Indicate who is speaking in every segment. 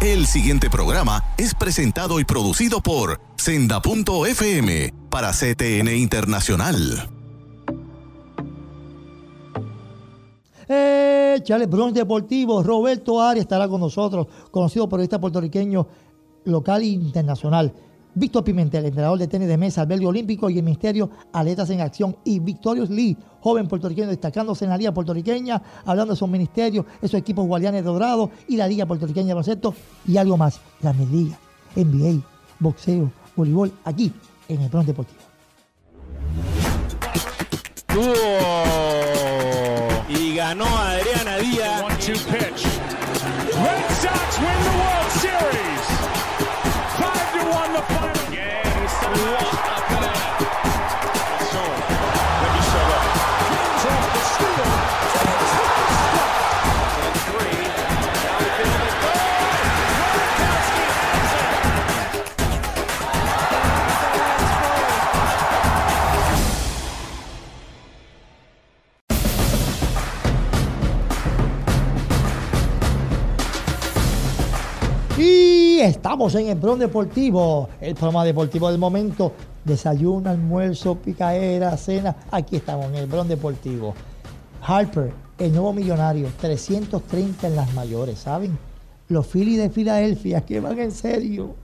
Speaker 1: El siguiente programa es presentado y producido por Senda.fm para CTN Internacional.
Speaker 2: Eh, Chale, Bronx Deportivo, Roberto Arias estará con nosotros, conocido periodista puertorriqueño local e internacional. Víctor Pimentel, entrenador de tenis de mesa, albergue olímpico y el Ministerio Atletas en Acción. Y Victorious Lee, joven puertorriqueño destacándose en la Liga Puertorriqueña, hablando de sus ministerios, esos equipos guardianes dorados y la Liga Puertorriqueña de baloncesto y algo más, la Liga, NBA, boxeo, voleibol, aquí en el Bronx Deportivo.
Speaker 3: Y ganó Adriana Díaz.
Speaker 4: One two pitch. Red Sox win the World Series. Five to one the final. Yeah, he's
Speaker 2: estamos en el Bron Deportivo, el programa deportivo del momento. Desayuno, almuerzo, picaera, cena. Aquí estamos en el Bron Deportivo. Harper, el nuevo millonario, 330 en las mayores, ¿saben? Los Phillies de Filadelfia, que van en serio.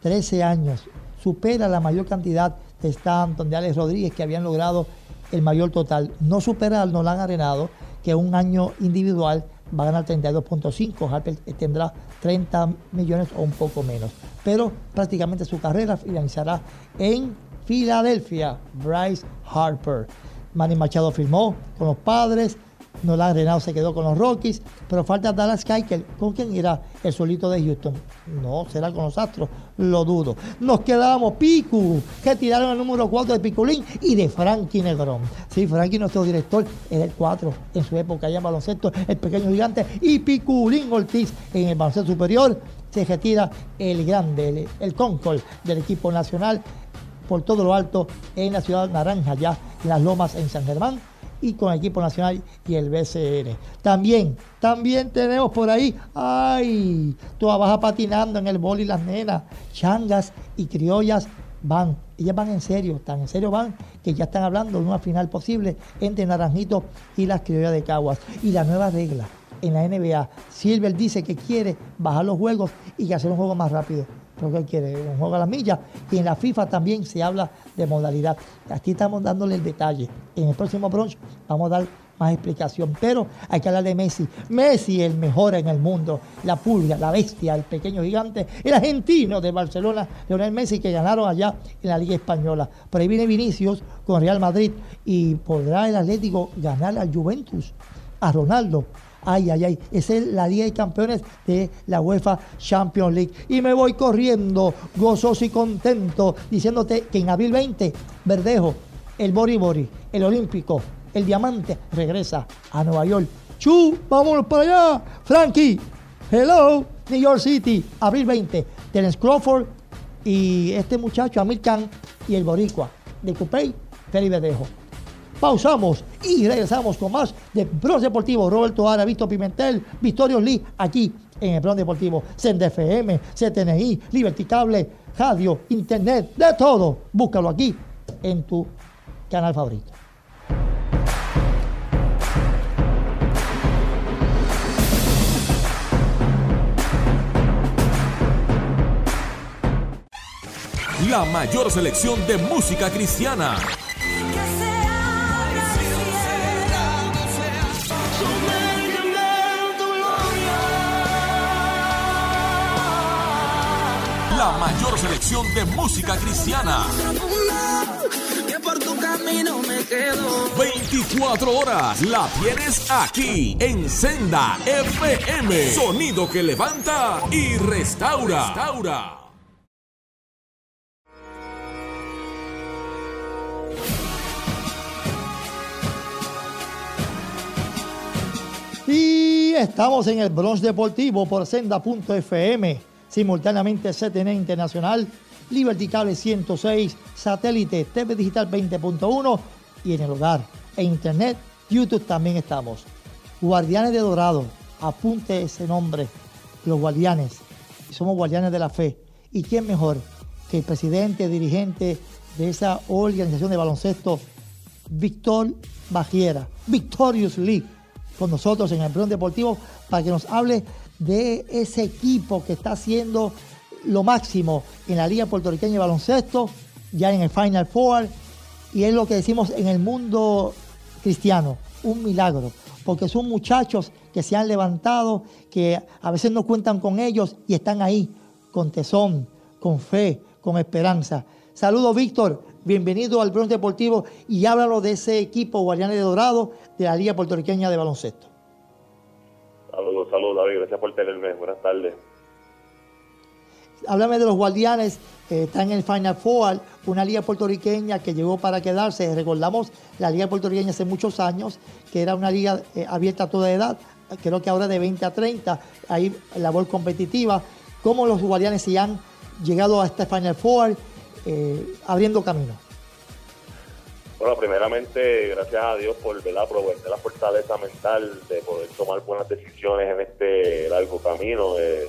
Speaker 2: 13 años. Supera la mayor cantidad de Stanton, de Alex Rodríguez, que habían logrado el mayor total. No supera al Nolan Arenado, que un año individual va a ganar 32.5. Harper tendrá 30 millones o un poco menos. Pero prácticamente su carrera finalizará en Filadelfia. Bryce Harper. Manny Machado firmó con los padres. Nolan Renado se quedó con los Rockies. Pero falta Dallas Keuchel. ¿Con quién irá el solito de Houston? No, será con los Astros. Lo dudo. Nos quedamos Picu, que tiraron el número 4 de Piculín y de Frankie Negrón. Sí, Frankie, nuestro director, era el 4 en su época allá en baloncesto, el pequeño gigante. Y Piculín Ortiz en el baloncesto superior. Se retira el grande, el, el Concord del equipo nacional por todo lo alto en la ciudad naranja, ya en las lomas en San Germán y con el equipo nacional y el BCN. También, también tenemos por ahí, ay, toda baja patinando en el bol y las nenas, changas y criollas van, ellas van en serio, tan en serio van que ya están hablando de una final posible entre Naranjito y las criollas de Caguas. Y la nueva regla en la NBA, Silver dice que quiere bajar los juegos y que hacer un juego más rápido. Pero que quiere un juego a la milla. Y en la FIFA también se habla de modalidad. Aquí estamos dándole el detalle. En el próximo brunch vamos a dar más explicación. Pero hay que hablar de Messi. Messi, el mejor en el mundo. La pulga, la bestia, el pequeño gigante. El argentino de Barcelona, Leonel Messi, que ganaron allá en la Liga Española. Por ahí viene Vinicius con Real Madrid. Y podrá el Atlético ganar al Juventus, a Ronaldo. Ay, ay, ay. Es la Liga de Campeones de la UEFA Champions League. Y me voy corriendo, gozoso y contento, diciéndote que en abril 20, Verdejo, el Bori Bori, el Olímpico, el Diamante, regresa a Nueva York. ¡Chu! ¡Vámonos para allá! Frankie, hello, New York City, abril 20. Terence Crawford y este muchacho, Amir Khan, y el Boricua de Cupey, Feli Verdejo. Pausamos y regresamos con más de Bronce Deportivo. Roberto Ara, Víctor Pimentel, Victorio Lee, aquí en el Bronce Deportivo. Send FM, CTNI, Liberty Cable, radio, internet, de todo. Búscalo aquí en tu canal favorito.
Speaker 1: La mayor selección de música cristiana. La mayor selección de música cristiana.
Speaker 5: que por tu camino me quedo.
Speaker 1: 24 horas la tienes aquí en Senda FM. Sonido que levanta y restaura. restaura.
Speaker 2: Y estamos en el Bronx Deportivo por Senda.fm, simultáneamente CTN Internacional, Liberty Cable 106, Satélite, TV Digital 20.1 y en el hogar e Internet, YouTube también estamos. Guardianes de Dorado, apunte ese nombre, los Guardianes. somos guardianes de la fe. ¿Y quién mejor que el presidente, dirigente de esa organización de baloncesto, Víctor Bajiera, Victorious League, con nosotros en el Plan Deportivo para que nos hable de ese equipo que está haciendo lo máximo en la Liga Puertorriqueña de Baloncesto, ya en el Final Four, y es lo que decimos en el mundo cristiano, un milagro, porque son muchachos que se han levantado, que a veces no cuentan con ellos y están ahí con tesón, con fe, con esperanza. Saludos, Víctor. Bienvenido al Bronx Deportivo y háblalo de ese equipo Guardianes de Dorado de la Liga Puertorriqueña de Baloncesto.
Speaker 6: Saludos, David. Gracias por tenerme. Buenas tardes.
Speaker 2: Háblame de los Guardianes. Eh, está en el Final Four, una liga puertorriqueña que llegó para quedarse. Recordamos la liga puertorriqueña hace muchos años, que era una liga eh, abierta a toda edad. Creo que ahora de 20 a 30, hay labor competitiva. ¿Cómo los Guardianes se han llegado a este Final Four? eh, abriendo camino?
Speaker 6: Bueno, primeramente, gracias a Dios por ¿verdad? proveerte la fortaleza mental de poder tomar buenas decisiones en este largo camino. Eh,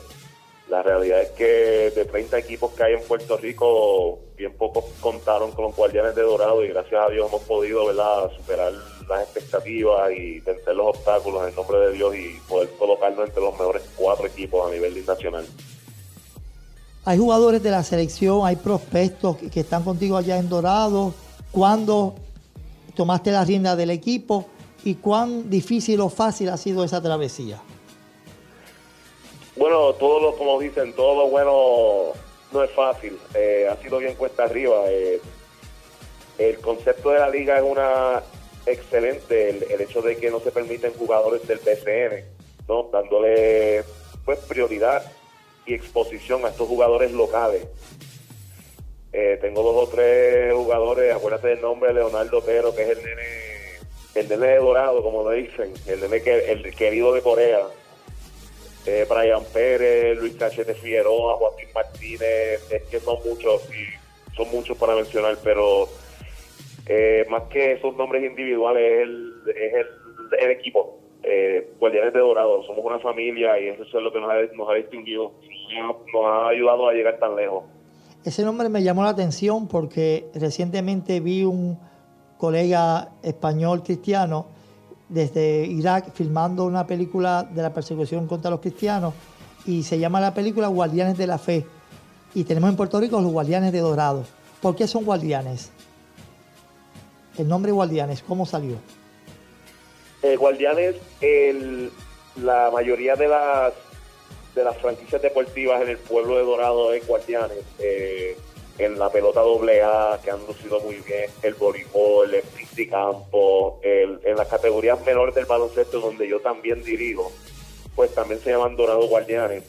Speaker 6: la realidad es que de 30 equipos que hay en Puerto Rico, bien pocos contaron con los guardianes de Dorado y gracias a Dios hemos podido ¿verdad? superar las expectativas y vencer los obstáculos en nombre de Dios y poder colocarnos entre los mejores cuatro equipos a nivel nacional.
Speaker 2: Hay jugadores de la selección, hay prospectos que están contigo allá en Dorado. ¿Cuándo tomaste la rienda del equipo y cuán difícil o fácil ha sido esa travesía?
Speaker 6: Bueno, todo lo, como dicen, todo lo bueno no es fácil. Eh, ha sido bien cuesta arriba. Eh, el concepto de la liga es una excelente. El, hecho de que no se permiten jugadores del PCN, ¿no? dándole pues prioridad y exposición a estos jugadores locales. Eh, tengo dos o tres jugadores, acuérdate del nombre Leonardo Pero, que es el nene, el nene de Dorado, como le dicen, el nene que, el querido de Corea. Eh, Brian Pérez, Luis Cachete Figueroa, Joaquín Martínez, es que son muchos, y son muchos para mencionar, pero eh, más que esos nombres individuales es el, es el, el equipo. Eh, Guardianes de Dorado, somos una familia y eso es lo que nos ha distinguido, nos ha ayudado a llegar tan lejos.
Speaker 2: Ese nombre me llamó la atención porque recientemente vi un colega español cristiano desde Irak filmando una película de la persecución contra los cristianos y se llama la película Guardianes de la Fe. Y tenemos en Puerto Rico los Guardianes de Dorado. ¿Por qué son guardianes? El nombre Guardianes, ¿cómo salió?
Speaker 6: Eh, Guardianes, la mayoría de las de las franquicias deportivas en el pueblo de Dorado es Guardianes. Eh, en la pelota doble A, que han lucido muy bien, el voleibol, el campo, el, en las categorías menores del baloncesto, donde yo también dirijo, pues también se llaman Dorado Guardianes.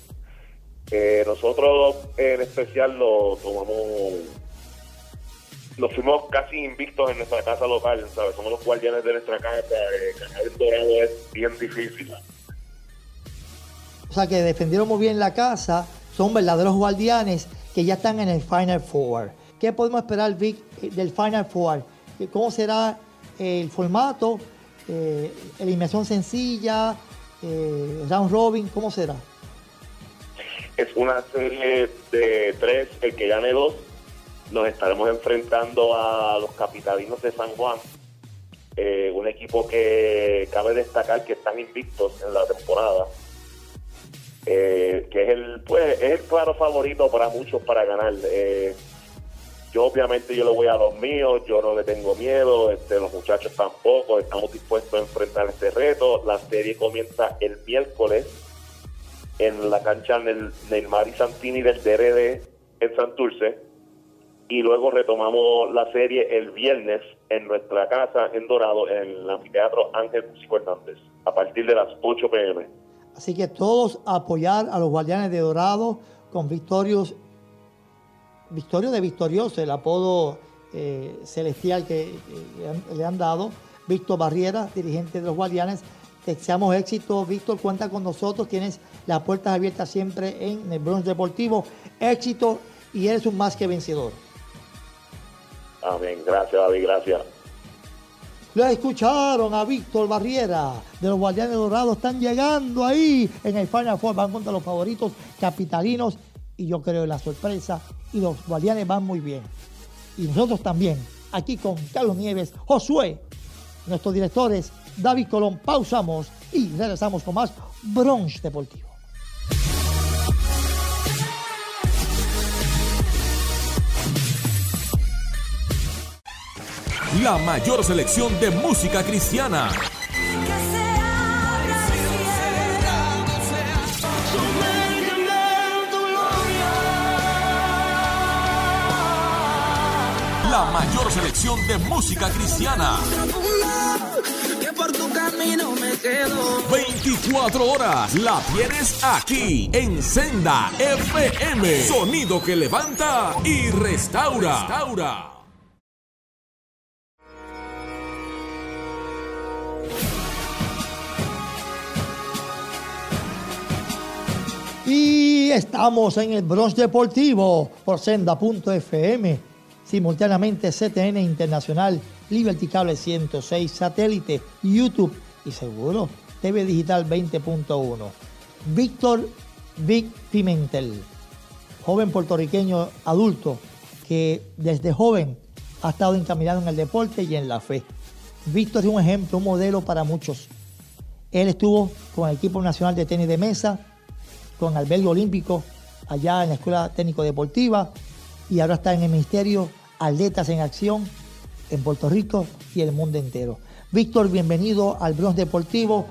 Speaker 6: Eh, nosotros en especial lo tomamos, lo fuimos casi invictos en nuestra casa local, ¿sabes? Somos los guardianes de nuestra casa, eh, ganar el Dorado es bien difícil.
Speaker 2: O sea que defendieron muy bien la casa, son verdaderos guardianes que ya están en el Final Four. ¿Qué podemos esperar, Vic, eh, del Final Four? Eh, ¿Cómo será el formato? Eh, eliminación sencilla, eh, round robin, ¿cómo será?
Speaker 6: Es una serie de tres, el que gane dos, nos estaremos enfrentando a los capitalinos de San Juan, eh, un equipo que cabe destacar que están invictos en la temporada, eh, que es el pues es el claro favorito para muchos para ganar. Eh, yo obviamente yo le voy a los míos, yo no le tengo miedo, este, los muchachos tampoco, estamos dispuestos a enfrentar este reto. La serie comienza el miércoles en la cancha del Neymar y Santini del DRD en Santurce y luego retomamos la serie el viernes en nuestra casa en Dorado en el anfiteatro Ángel Músico Hernández a partir de las 8 pm.
Speaker 2: Así que todos apoyar a los guardianes de Dorado con Victorios, Victorio de Victorioso, el apodo eh, celestial que le, han, le han dado. Víctor Barriera, dirigente de los guardianes. Te deseamos éxito, Víctor, cuenta con nosotros, tienes las puertas abiertas siempre en el Bronx Deportivo. Éxito y eres un más que vencedor.
Speaker 6: Amén. Gracias, David. Gracias.
Speaker 2: Lo escucharon a Víctor Barriera de los Guardianes Dorados. Están llegando ahí en el Final Four. Van contra los favoritos capitalinos y yo creo en la sorpresa. Y los Guardianes van muy bien. Y nosotros también, aquí con Carlos Nieves, Josué, nuestros directores, David Colón. Pausamos y regresamos con más Bronx Deportivo.
Speaker 1: La mayor selección de música cristiana. La mayor selección de música cristiana.
Speaker 5: Que por tu camino me quedo.
Speaker 1: 24 horas la tienes aquí en Senda FM. Sonido que levanta y restaura. restaura.
Speaker 2: Y estamos en el Bronx Deportivo por senda.fm, simultáneamente CTN Internacional, Liberty Cable 106, satélite, YouTube y seguro TV Digital 20.1. Víctor Vic Pimentel, joven puertorriqueño adulto que desde joven ha estado encaminado en el deporte y en la fe. Víctor es un ejemplo, un modelo para muchos. Él estuvo con el equipo nacional de tenis de mesa, con albergue olímpico allá en la Escuela Técnico Deportiva y ahora está en el Ministerio Atletas en Acción en Puerto Rico y el mundo entero. Víctor, bienvenido al Bronx Deportivo.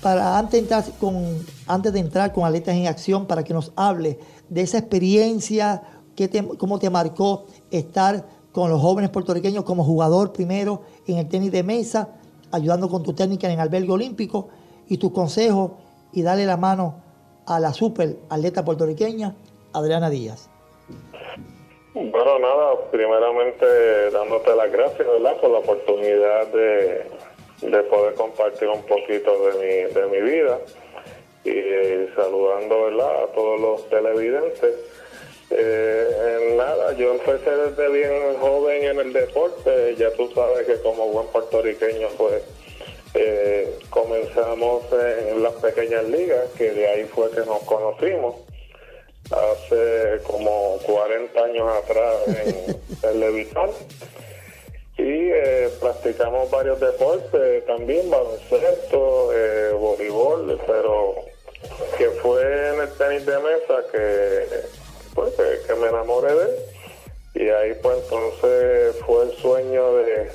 Speaker 2: Para antes de, entrar con, antes de entrar con Atletas en Acción, para que nos hable de esa experiencia, que te, cómo te marcó estar con los jóvenes puertorriqueños como jugador primero en el tenis de mesa, ayudando con tu técnica en el albergue olímpico y tus consejos y darle la mano a la super atleta puertorriqueña Adriana Díaz.
Speaker 7: Bueno, nada, primeramente dándote las gracias, ¿verdad?, por la oportunidad de, de poder compartir un poquito de mi, de mi vida y eh, saludando, ¿verdad?, a todos los televidentes. Eh, nada, yo empecé desde bien joven en el deporte, ya tú sabes que como buen puertorriqueño, pues eh, comenzamos en las pequeñas ligas, que de ahí fue que nos conocimos hace como 40 años atrás en el Levitón. Y eh, practicamos varios deportes también, baloncesto, eh, voleibol, pero que fue en el tenis de mesa que, pues, que, que me enamoré de él. Y ahí pues entonces fue el sueño de,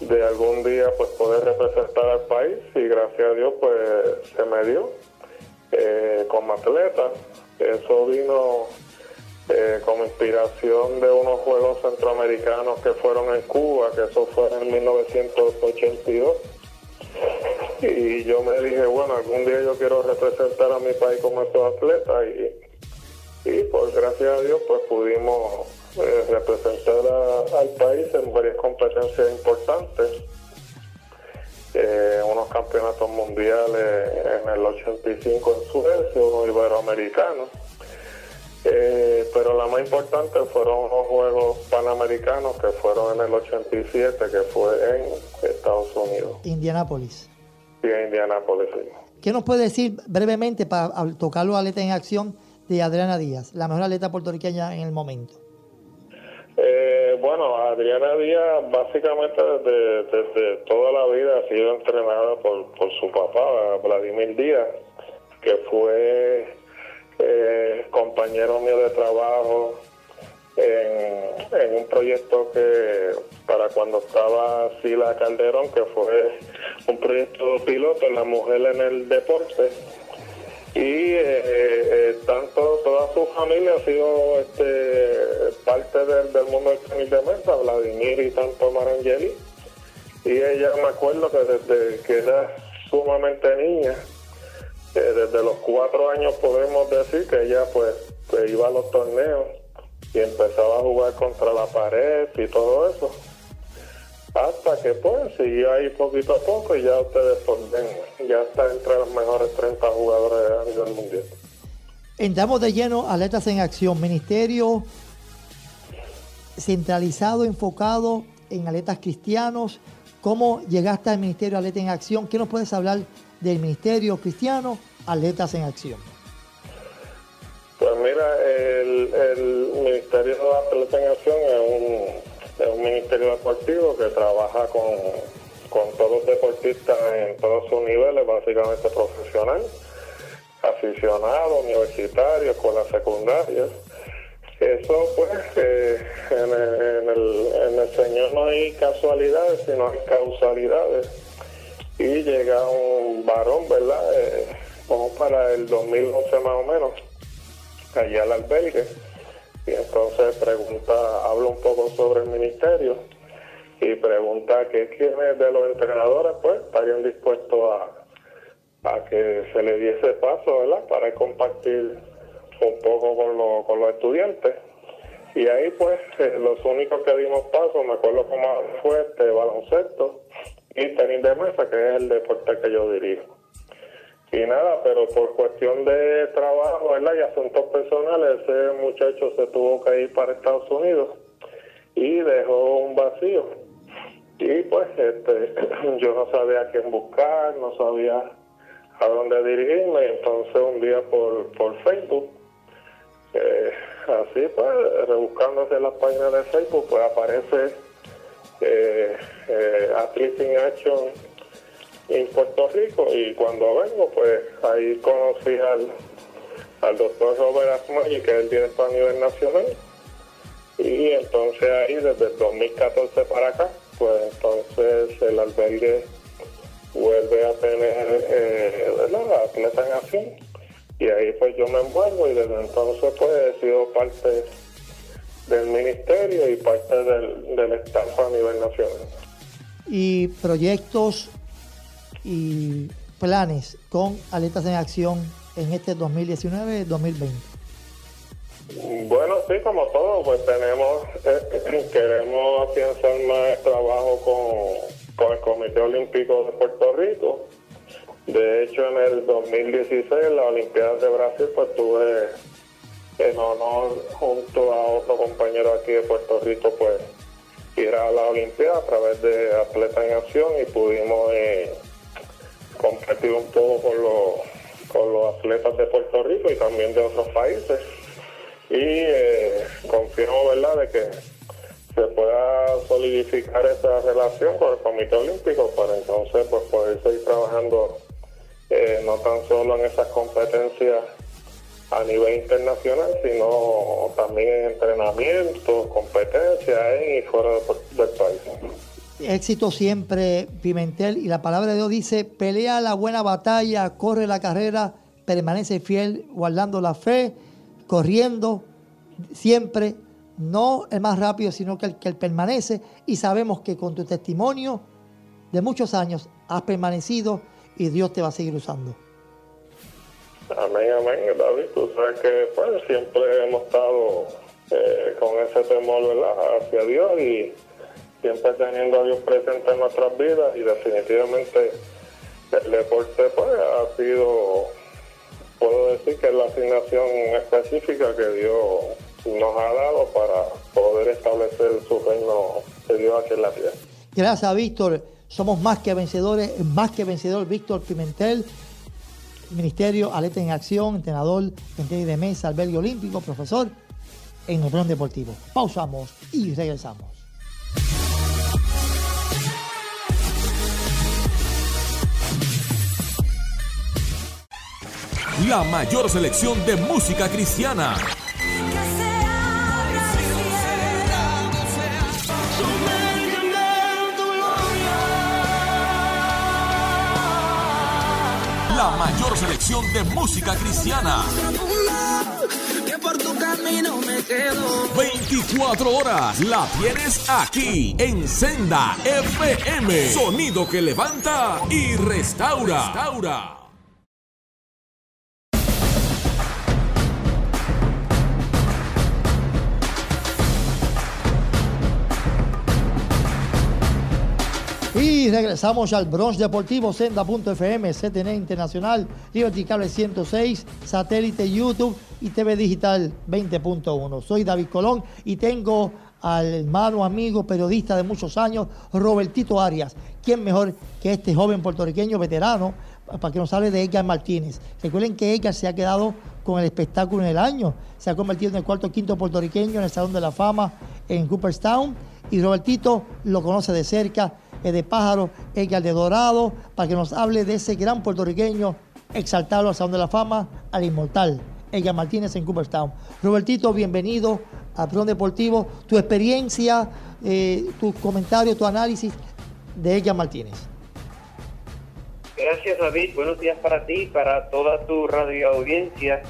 Speaker 7: de algún día pues poder representar al país y gracias a Dios pues se me dio eh, como atleta. Eso vino eh, como inspiración de unos Juegos Centroamericanos que fueron en Cuba, que eso fue en 1982. Y yo me dije, bueno, algún día yo quiero representar a mi país como estos atletas y, y pues gracias a Dios pues pudimos eh, representar a- al país en varias competencias importantes. Eh, unos campeonatos mundiales en el 85 en Suecia, unos iberoamericanos. Eh, pero la más importante fueron los Juegos Panamericanos que fueron en el 87, que fue en Estados Unidos
Speaker 2: Indianápolis.
Speaker 7: y en Indianápolis. sí.
Speaker 2: ¿Qué nos puede decir brevemente para tocar los atletas en acción de Adriana Díaz, la mejor atleta puertorriqueña en el momento?
Speaker 7: Bueno, Adriana Díaz básicamente desde, toda la vida ha sido entrenada por, por su papá, Vladimir Díaz, que fue eh, compañero mío de trabajo en, en un proyecto que para cuando estaba Sila Calderón, que fue un proyecto piloto, la mujer en el deporte, y eh, eh, tanto toda su familia ha sido este parte del, mundo del tenis de mesa, Vladimir y tanto Marangeli. Y ella me acuerdo que desde que era sumamente niña, eh, desde los cuatro años podemos decir que ella pues iba a los torneos y empezaba a jugar contra la pared y todo eso. Hasta que pues siguió ahí poquito a poco y ya ustedes pues, ven, ya está entre los mejores 30 jugadores a nivel mundial.
Speaker 2: Entramos de lleno, atletas en acción, ministerio centralizado, enfocado en Atletas Cristianos. ¿Cómo llegaste al Ministerio Atleta en Acción? ¿Qué nos puedes hablar del Ministerio Cristiano Atletas en Acción?
Speaker 7: Pues mira, el, el Ministerio de Atleta en Acción es un, es un ministerio deportivo que trabaja con, con todos los deportistas en todos sus niveles, básicamente profesional, aficionado, universitario, escuelas secundarias. Eso, pues, eh, en, el, en, el, Señor no hay casualidades, sino hay causalidades. Y llega un varón, ¿verdad? Eh, como para el 2011 más o menos, allá al albergue. Y entonces pregunta, habla un poco sobre el ministerio y pregunta que quiénes de los entrenadores, pues, estarían dispuestos a, a que se le diese paso, ¿verdad? Para compartir un poco con, lo- con los estudiantes. Y ahí pues eh, los únicos que dimos paso, me acuerdo cómo fue este baloncesto y tenis de mesa, que es el deporte que yo dirijo. Y nada, pero por cuestión de trabajo, ¿verdad? Y asuntos personales, ese muchacho se tuvo que ir para Estados Unidos y dejó un vacío. Y pues este, yo no sabía quién buscar, no sabía a dónde dirigirme. Entonces un día por, por Facebook, eh, así pues, rebuscándose las páginas de Facebook, pues aparece eh, eh, Athletes in Action en Puerto Rico. Y cuando vengo, pues ahí conocí al, al doctor Robert Asmay, que es el director a nivel nacional. Y entonces ahí, desde el 2014 para acá, pues entonces el albergue vuelve a tener eh, ¿verdad? en acción. Y ahí pues yo me envuelvo y desde entonces pues he sido parte del ministerio y parte del, del staff a nivel nacional.
Speaker 2: Y proyectos y planes con Atletas en Acción en este 2019-2020.
Speaker 7: Bueno, sí, como todo, pues tenemos, eh, queremos afianzar más trabajo con, con el Comité Olímpico de Puerto Rico. De hecho, en el 2016, en la Olimpiada de Brasil, pues tuve en honor junto a otro compañero aquí de Puerto Rico, pues ir a la Olimpiada a través de Atleta en Acción y pudimos eh, competir un poco con los, con los atletas de Puerto Rico y también de otros países y eh, confío verdad de que se pueda solidificar esa relación con el Comité Olímpico para entonces pues poder seguir trabajando eh, no tan solo en esas competencias a nivel internacional sino también en entrenamiento, competencias en y fuera de- del país.
Speaker 2: Éxito siempre, Pimentel. Y la palabra de Dios dice, pelea la buena batalla, corre la carrera, permanece fiel, guardando la fe, corriendo siempre, no el más rápido, sino que el que permanece. Y sabemos que con tu testimonio de muchos años has permanecido y Dios te va a seguir usando.
Speaker 7: Amén, amén, David. Tú sabes que pues, siempre hemos estado eh, con ese temor hacia Dios y siempre teniendo a Dios presente en nuestras vidas y definitivamente el deporte pues ha sido, puedo decir que es la asignación específica que Dios nos ha dado para poder establecer su reino de Dios aquí en la tierra.
Speaker 2: Gracias, Víctor. Somos más que vencedores, más que vencedor, Víctor Pimentel. Ministerio Aleta en Acción, entrenador en tenis de mesa, albergue olímpico, profesor en el deportivo. Pausamos y regresamos.
Speaker 1: La mayor selección de música cristiana. La mayor selección de música cristiana.
Speaker 5: Que por tu camino me quedo.
Speaker 1: 24 horas la tienes aquí en Senda FM. Sonido que levanta y restaura. restaura.
Speaker 2: Y regresamos al Bronx Deportivo, Senda.fm, CTN Internacional, Liberty Cable 106, satélite YouTube y TV Digital 20.1. Soy David Colón y tengo al hermano, amigo, periodista de muchos años, Robertito Arias. ¿Quién mejor que este joven puertorriqueño veterano para que nos hable de Edgar Martínez? Recuerden que Edgar se ha quedado con el espectáculo en el año, se ha convertido en el cuarto quinto puertorriqueño en el Salón de la Fama en Cooperstown y Robertito lo conoce de cerca, es de pájaro, Edgar de Dorado, para que nos hable de ese gran puertorriqueño, exaltarlo al Salón de la Fama, al inmortal. Edgar Martínez en Cooperstown. Robertito, bienvenido a Plan Deportivo. Tu experiencia, eh, tu comentario, tu análisis de Edgar Martínez.
Speaker 8: Gracias David, buenos días para ti, para toda tu radio audiencia.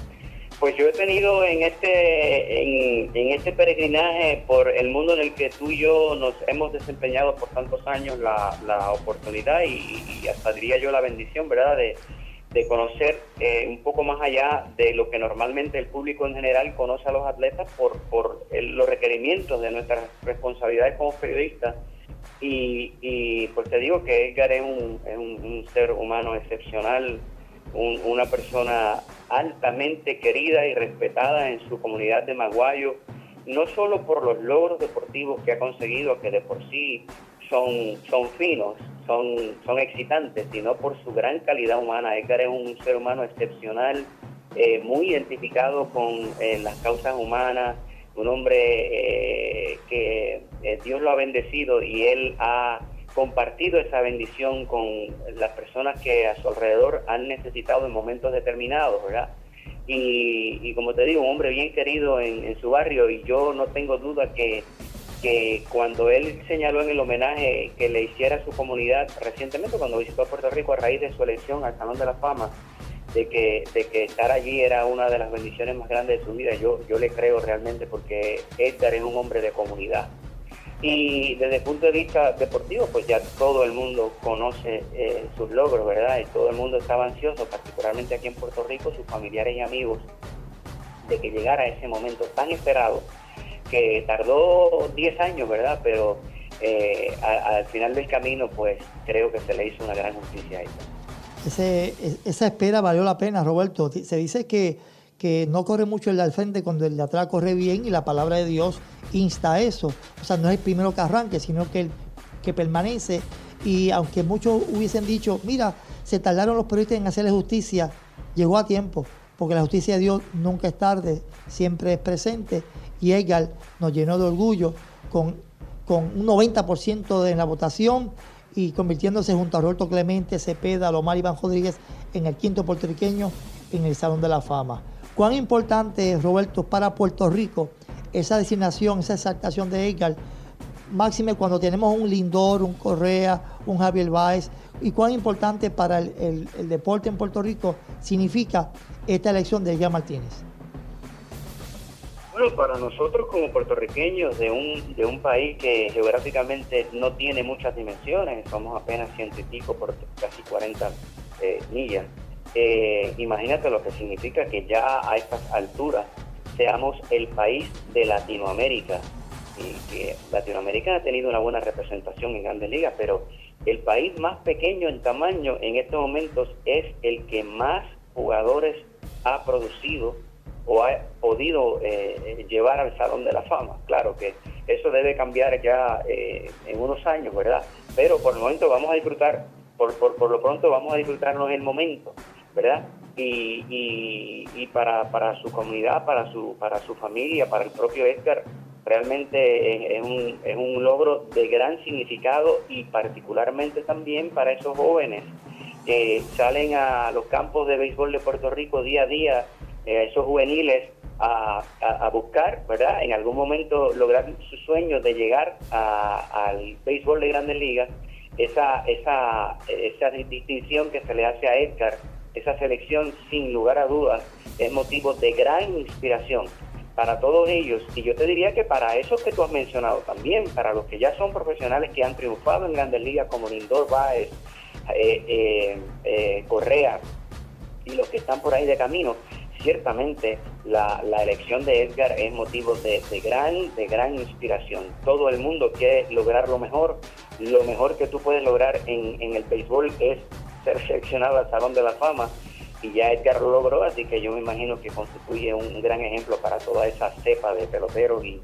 Speaker 8: Pues yo he tenido en este en, este peregrinaje por el mundo en el que tú y yo nos hemos desempeñado por tantos años la, oportunidad y, hasta diría yo la bendición, ¿verdad? De, de conocer eh, un poco más allá de lo que normalmente el público en general conoce a los atletas por, por los requerimientos de nuestras responsabilidades como periodistas. Y, y pues te digo que Edgar es un, ser humano excepcional, una persona altamente querida y respetada en su comunidad de Maguayo, no solo por los logros deportivos que ha conseguido, que de por sí son, son finos, son, son excitantes, sino por su gran calidad humana. Edgar es un ser humano excepcional, eh, muy identificado con eh, las causas humanas, un hombre eh, que Dios lo ha bendecido y él ha compartido esa bendición con las personas que a su alrededor han necesitado en momentos determinados, ¿verdad? Y, como te digo, un hombre bien querido en, su barrio y yo no tengo duda que que cuando él señaló en el homenaje que le hiciera a su comunidad recientemente cuando visitó Puerto Rico a raíz de su elección al Salón de la Fama, de que, de que estar allí era una de las bendiciones más grandes de su vida, yo, yo le creo realmente porque Edgar es un hombre de comunidad. Y desde el punto de vista deportivo, pues ya todo el mundo conoce eh, sus logros, ¿verdad? Y todo el mundo estaba ansioso, particularmente aquí en Puerto Rico, sus familiares y amigos, de que llegara ese momento tan esperado que tardó 10 años, ¿verdad? Pero eh, al final del camino, pues creo que se le hizo una gran justicia a
Speaker 2: Ese, esa espera valió la pena, Roberto. Se dice que, que no corre mucho el de al frente cuando el de atrás corre bien y la palabra de Dios insta a eso. O sea, no es el primero que arranque, sino que, el, que permanece. Y aunque muchos hubiesen dicho, mira, se tardaron los periodistas en hacerle justicia, llegó a tiempo, porque la justicia de Dios nunca es tarde, siempre es presente y Edgar nos llenó de orgullo con, con un 90% de la votación y convirtiéndose junto a Roberto Clemente, Cepeda, Lomar Iván Rodríguez en el quinto puertorriqueño en el Salón de la Fama. ¿Cuán importante es, Roberto, para Puerto Rico esa designación, esa exaltación de Edgar? Máxime cuando tenemos un Lindor, un Correa, un Javier Báez, y cuán importante para el, deporte en Puerto Rico significa esta elección de Edgar Martínez.
Speaker 8: Bueno, para nosotros como puertorriqueños de un, de un país que geográficamente no tiene muchas dimensiones, somos apenas ciento y pico por casi 40 eh, millas, eh, imagínate lo que significa que ya a estas alturas seamos el país de Latinoamérica, y que Latinoamérica ha tenido una buena representación en grandes ligas, pero el país más pequeño en tamaño en estos momentos es el que más jugadores ha producido o ha podido eh, llevar al Salón de la Fama. Claro que eso debe cambiar ya eh, en unos años, ¿verdad? Pero por el momento vamos a disfrutar, por, por, lo pronto vamos a disfrutarnos el momento, Y, para, su comunidad, para su, familia, para el propio Edgar, realmente es, un, logro de gran significado y particularmente también para esos jóvenes que salen a los campos de béisbol de Puerto Rico día a día eh, esos juveniles a, buscar, ¿verdad? En algún momento lograr su sueño de llegar al béisbol de grandes ligas, esa distinción que se le hace a Edgar, esa selección sin lugar a dudas, es motivo de gran inspiración para todos ellos. Y yo te diría que para esos que tú has mencionado también, para los que ya son profesionales que han triunfado en grandes ligas como Lindor Baez, eh, eh, eh Correa y los que están por ahí de camino, ciertamente la, elección de Edgar es motivo de, gran, de gran inspiración. Todo el mundo quiere lograr lo mejor. Lo mejor que tú puedes lograr en, el béisbol es ser al Salón de la Fama. Y ya Edgar lo logró, así que yo me imagino que constituye un, gran ejemplo para toda esa cepa de peloteros y,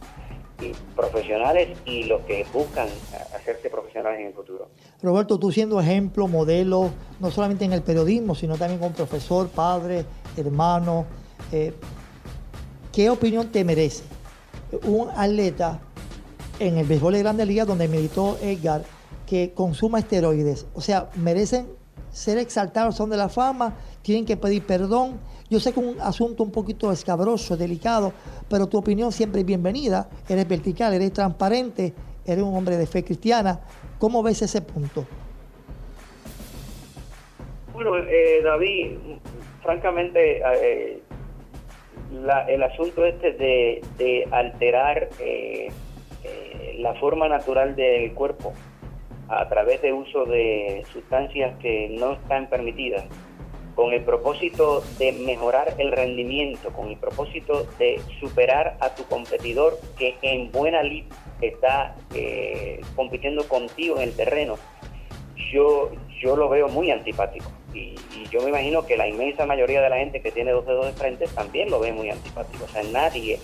Speaker 8: y profesionales y los que buscan hacerse profesionales en el futuro.
Speaker 2: Roberto, tú siendo ejemplo, modelo, no solamente en el periodismo, sino también como profesor, padre, hermano, eh, ¿qué opinión te merece un atleta en el béisbol de Grandes Ligas donde militó Edgar que consuma esteroides? O sea, merecen ser exaltados, son de la fama, tienen que pedir perdón. Yo sé que es un asunto un poquito escabroso, delicado, pero tu opinión siempre es bienvenida. Eres vertical, eres transparente, eres un hombre de fe cristiana. ¿Cómo ves ese punto?
Speaker 8: Bueno, eh, David, francamente, eh, la- el asunto este de, alterar eh, eh, la forma natural del cuerpo a través de uso de sustancias que no están permitidas, con el propósito de mejorar el rendimiento, con el propósito de superar a tu competidor que en buena lid está eh, compitiendo contigo en el terreno, yo, yo lo veo muy antipático. Y, y yo me imagino que la inmensa mayoría de la gente que tiene dos dedos de frente también lo ve muy antipático. O sea, nadie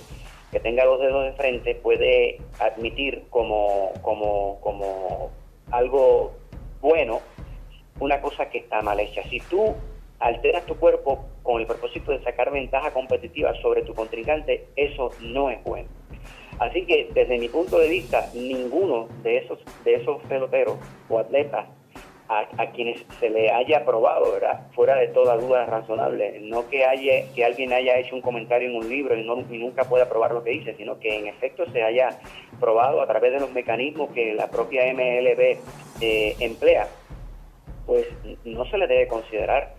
Speaker 8: que tenga dos dedos de frente puede admitir como, como, como algo bueno una cosa que está mal hecha. Si tú alteras tu cuerpo con el propósito de sacar ventaja competitiva sobre tu contrincante, eso no es bueno. Así que desde mi punto de vista, ninguno de esos, de esos peloteros o atletas a, quienes se le haya probado, ¿verdad? Fuera de toda duda razonable, no que haya que alguien haya hecho un comentario en un libro y, y nunca pueda probar lo que dice, sino que en efecto se haya probado a través de los mecanismos que la propia MLB eh, emplea, pues no se le debe considerar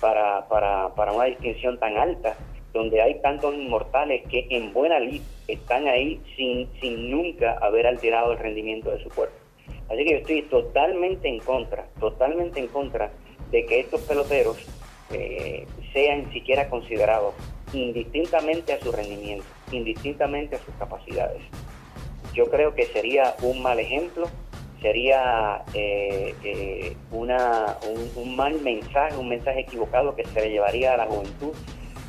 Speaker 8: para, para, para una distinción tan alta, donde hay tantos inmortales que en buena lid están ahí sin, sin nunca haber alterado el rendimiento de su cuerpo. Así que yo estoy totalmente en contra, totalmente en contra de que estos peloteros eh, sean siquiera considerados indistintamente a su rendimiento, indistintamente a sus capacidades. Yo creo que sería un mal ejemplo, sería eh, eh, una, un, mal mensaje, un mensaje equivocado que se le llevaría a la juventud,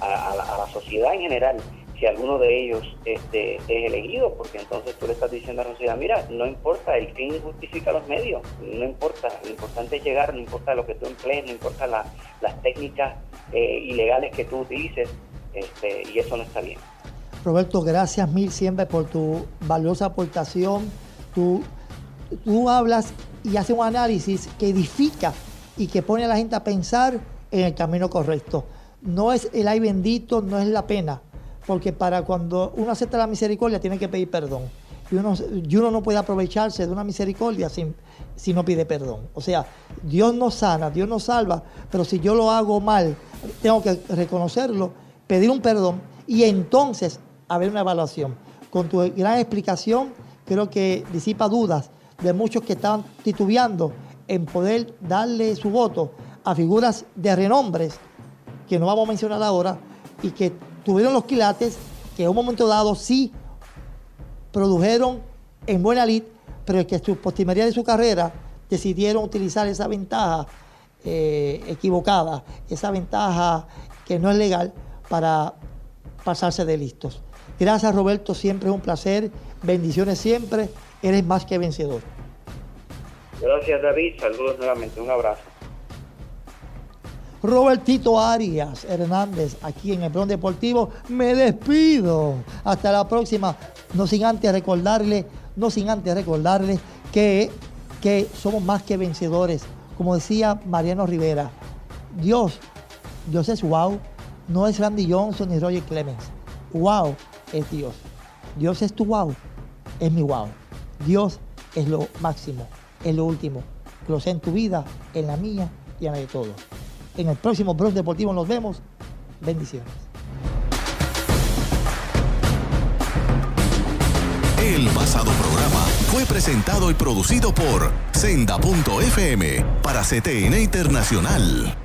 Speaker 8: a, a la, a la sociedad en general, si alguno de ellos este, es elegido, porque entonces tú le estás diciendo a la sociedad, mira, no importa, el fin justifica los medios, no importa, lo importante es llegar, no importa lo que tú emplees, no importa la- las técnicas eh, ilegales que tú utilices, este, y eso no está bien.
Speaker 2: Roberto, gracias mil siempre por tu valiosa aportación. Tú, tú hablas y haces un análisis que edifica y que pone a la gente a pensar en el camino correcto. No es el ay bendito, no es la pena, porque para cuando uno acepta la misericordia tiene que pedir perdón. Y uno, y uno no puede aprovecharse de una misericordia sin, si no pide perdón. O sea, Dios nos sana, Dios nos salva, pero si yo lo hago mal, tengo que reconocerlo, pedir un perdón y entonces haber una evaluación. Con tu gran explicación, creo que disipa dudas de muchos que están titubeando en poder darle su voto a figuras de renombres que no vamos a mencionar ahora y que tuvieron los quilates que en un momento dado sí produjeron en buena lid, pero que su postrimería de su carrera decidieron utilizar esa ventaja eh, equivocada, esa ventaja que no es legal para pasarse de listos. Gracias Roberto, siempre es un placer, bendiciones siempre, eres más que vencedor.
Speaker 8: Gracias David, saludos nuevamente, un abrazo.
Speaker 2: Robertito Arias Hernández, aquí en el Bron Deportivo. Me despido. Hasta la próxima. No sin antes recordarle, no sin antes recordarle que, que somos más que vencedores. Como decía Mariano Rivera, Dios, Dios es wow. No es Randy Johnson ni Roger Clemens. Wow es Dios. Dios es tu wow. Es mi wow. Dios es lo máximo, es lo último. Lo sea en tu vida, en la mía y en la de todos. En el próximo Bronx Deportivo nos vemos. Bendiciones.
Speaker 1: El pasado programa fue presentado y producido por Senda.fm para CTN Internacional.